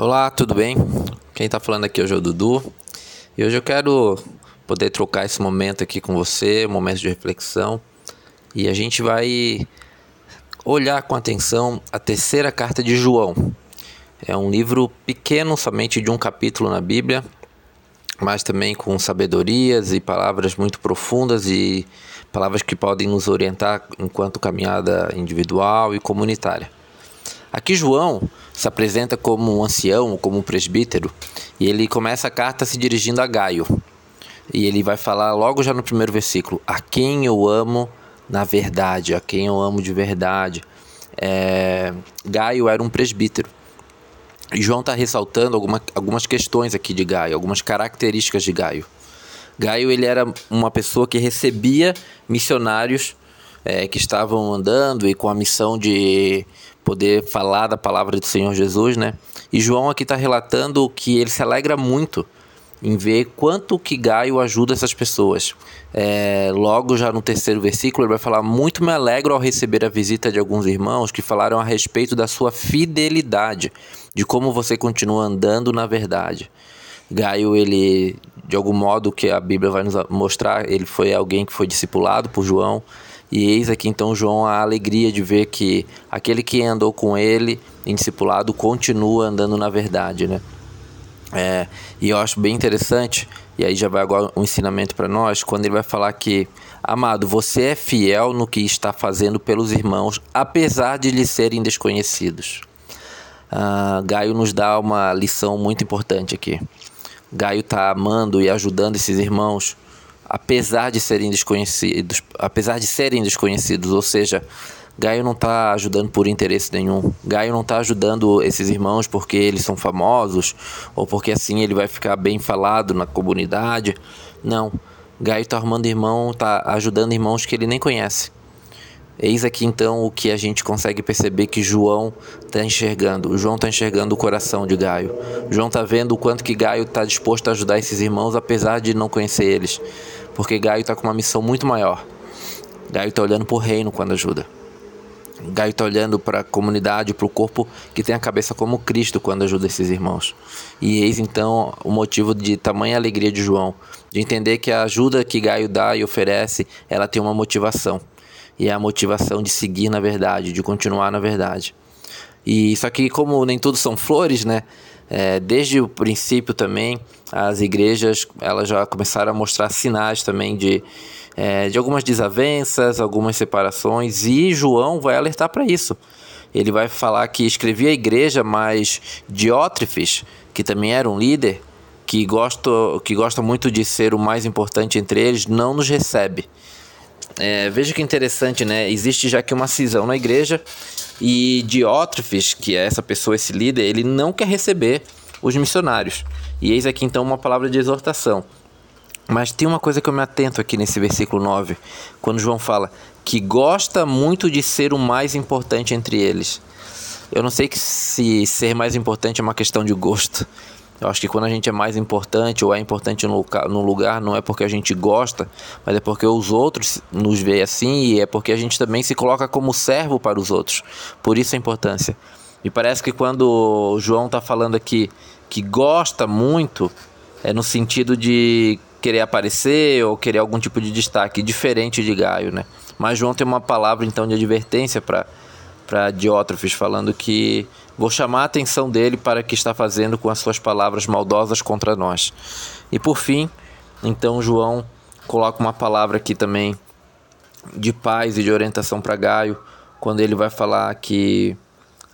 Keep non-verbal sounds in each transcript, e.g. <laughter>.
Olá, tudo bem? Quem está falando aqui hoje é o Dudu. E hoje eu quero poder trocar esse momento aqui com você, um momento de reflexão. E a gente vai olhar com atenção a terceira carta de João. É um livro pequeno, somente de um capítulo na Bíblia, mas também com sabedorias e palavras muito profundas e palavras que podem nos orientar enquanto caminhada individual e comunitária. Aqui João se apresenta como um ancião, como um presbítero, e ele começa a carta se dirigindo a Gaio. E ele vai falar logo já no primeiro versículo: A quem eu amo na verdade, a quem eu amo de verdade. É, Gaio era um presbítero. E João está ressaltando alguma, algumas questões aqui de Gaio, algumas características de Gaio. Gaio ele era uma pessoa que recebia missionários é, que estavam andando e com a missão de poder falar da palavra do Senhor Jesus, né? E João aqui está relatando que ele se alegra muito em ver quanto que Gaio ajuda essas pessoas. É, logo já no terceiro versículo ele vai falar muito me alegro ao receber a visita de alguns irmãos que falaram a respeito da sua fidelidade, de como você continua andando na verdade. Gaio ele de algum modo que a Bíblia vai nos mostrar, ele foi alguém que foi discipulado por João. E eis aqui então João a alegria de ver que aquele que andou com ele em discipulado continua andando na verdade, né? É, e eu acho bem interessante, e aí já vai agora um ensinamento para nós, quando ele vai falar que, amado, você é fiel no que está fazendo pelos irmãos, apesar de lhes serem desconhecidos. Uh, Gaio nos dá uma lição muito importante aqui. Gaio está amando e ajudando esses irmãos, apesar de serem desconhecidos, apesar de serem desconhecidos, ou seja, Gaio não está ajudando por interesse nenhum. Gaio não está ajudando esses irmãos porque eles são famosos ou porque assim ele vai ficar bem falado na comunidade. Não. Gaio está arrumando irmão, está ajudando irmãos que ele nem conhece. Eis aqui então o que a gente consegue perceber que João está enxergando. João está enxergando o coração de Gaio. João está vendo o quanto que Gaio está disposto a ajudar esses irmãos, apesar de não conhecer eles. Porque Gaio está com uma missão muito maior. Gaio está olhando para o reino quando ajuda. Gaio está olhando para a comunidade, para o corpo que tem a cabeça como Cristo quando ajuda esses irmãos. E eis então o motivo de tamanha alegria de João, de entender que a ajuda que Gaio dá e oferece, ela tem uma motivação e é a motivação de seguir na verdade, de continuar na verdade. E só que como nem tudo são flores, né? É, desde o princípio também as igrejas elas já começaram a mostrar sinais também de, é, de algumas desavenças, algumas separações e João vai alertar para isso. Ele vai falar que escrevia a igreja, mas Diótrefes, que também era um líder, que gosta, que gosta muito de ser o mais importante entre eles, não nos recebe. É, veja que interessante, né? Existe já que uma cisão na igreja e Diótrefes, que é essa pessoa, esse líder, ele não quer receber os missionários. E eis aqui então uma palavra de exortação. Mas tem uma coisa que eu me atento aqui nesse versículo 9, quando João fala que gosta muito de ser o mais importante entre eles. Eu não sei se ser mais importante é uma questão de gosto. Eu acho que quando a gente é mais importante ou é importante no, no lugar, não é porque a gente gosta, mas é porque os outros nos veem assim e é porque a gente também se coloca como servo para os outros. Por isso a importância. E parece que quando o João está falando aqui que gosta muito, é no sentido de querer aparecer ou querer algum tipo de destaque, diferente de Gaio, né? Mas João tem uma palavra então de advertência para para Diótrofes, falando que vou chamar a atenção dele para o que está fazendo com as suas palavras maldosas contra nós. E por fim, então João coloca uma palavra aqui também de paz e de orientação para Gaio, quando ele vai falar que,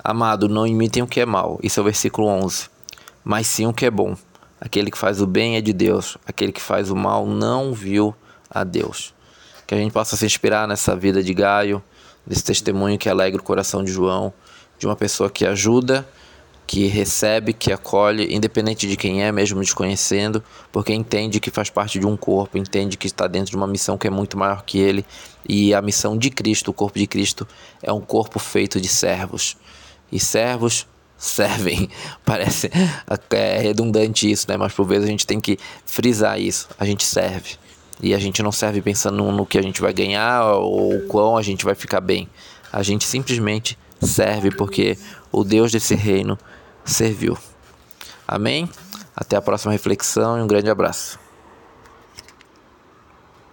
amado, não imitem o que é mal. Isso é o versículo 11. Mas sim o que é bom. Aquele que faz o bem é de Deus, aquele que faz o mal não viu a Deus. Que a gente possa se inspirar nessa vida de Gaio desse testemunho que alegra o coração de João, de uma pessoa que ajuda, que recebe, que acolhe, independente de quem é, mesmo desconhecendo, porque entende que faz parte de um corpo, entende que está dentro de uma missão que é muito maior que ele, e a missão de Cristo, o corpo de Cristo, é um corpo feito de servos. E servos servem. <laughs> Parece é redundante isso, né? Mas por vezes a gente tem que frisar isso. A gente serve. E a gente não serve pensando no que a gente vai ganhar ou quão a gente vai ficar bem. A gente simplesmente serve porque o Deus desse reino serviu. Amém? Até a próxima reflexão e um grande abraço.